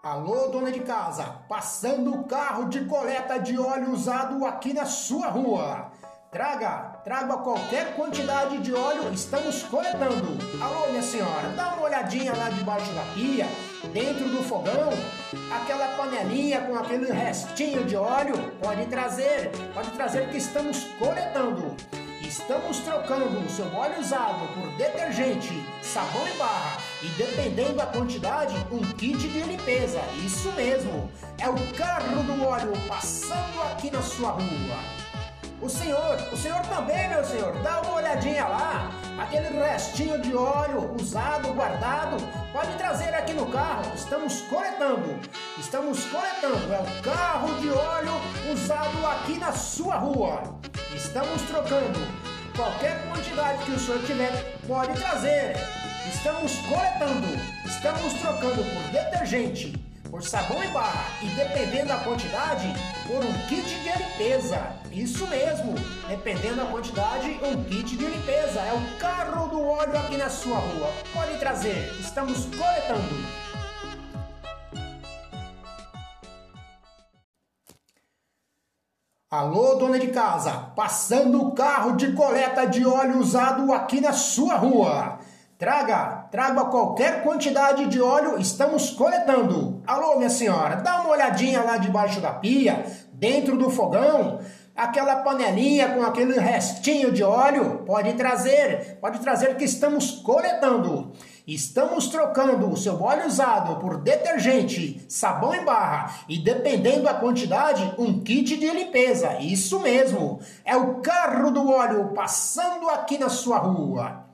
Alô, dona de casa, passando o carro de coleta de óleo usado aqui na sua rua. Traga, traga qualquer quantidade de óleo, estamos coletando. Alô, minha senhora, dá uma olhadinha lá debaixo da pia, dentro do fogão, aquela panelinha com aquele restinho de óleo, pode trazer, pode trazer que estamos coletando. Estamos trocando o seu óleo usado por detergente, sabão em barra e, dependendo da quantidade, um kit de limpeza. Isso mesmo, é o carro do óleo passando aqui na sua rua. O senhor, o senhor também, meu senhor, dá uma olhadinha lá. Aquele restinho de óleo usado, guardado, pode trazer aqui no carro. Estamos coletando. Estamos coletando. É o carro de óleo usado aqui na sua rua. Estamos trocando. Qualquer quantidade que o senhor tiver, pode trazer. Estamos coletando. Estamos trocando por detergente, por sabão em barra e, dependendo da quantidade, por um kit de limpeza. Isso mesmo, dependendo da quantidade, um kit de limpeza. É o carro do óleo aqui na sua rua. Pode trazer. Estamos coletando. Alô, dona de casa, passando o carro de coleta de óleo usado aqui na sua rua. Traga, traga qualquer quantidade de óleo, estamos coletando. Alô, minha senhora, dá uma olhadinha lá debaixo da pia, dentro do fogão, aquela panelinha com aquele restinho de óleo, pode trazer, pode trazer que estamos coletando. Estamos trocando o seu óleo usado por detergente, sabão em barra e, dependendo da quantidade, um kit de limpeza. Isso mesmo, é o carro do óleo passando aqui na sua rua.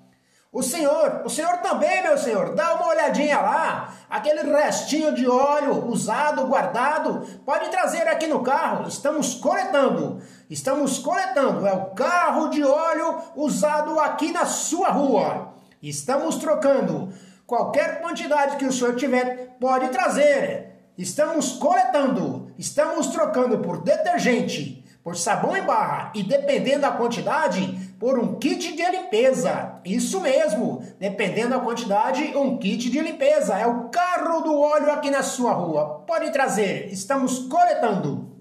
O senhor, o senhor também, meu senhor, dá uma olhadinha lá. Aquele restinho de óleo usado, guardado, pode trazer aqui no carro. Estamos coletando. Estamos coletando. É o carro de óleo usado aqui na sua rua. Estamos trocando. Qualquer quantidade que o senhor tiver, pode trazer. Estamos coletando. Estamos trocando por detergente, por sabão em barra e, dependendo da quantidade, por um kit de limpeza. Isso mesmo, dependendo da quantidade, um kit de limpeza. É o carro do óleo aqui na sua rua. Pode trazer. Estamos coletando.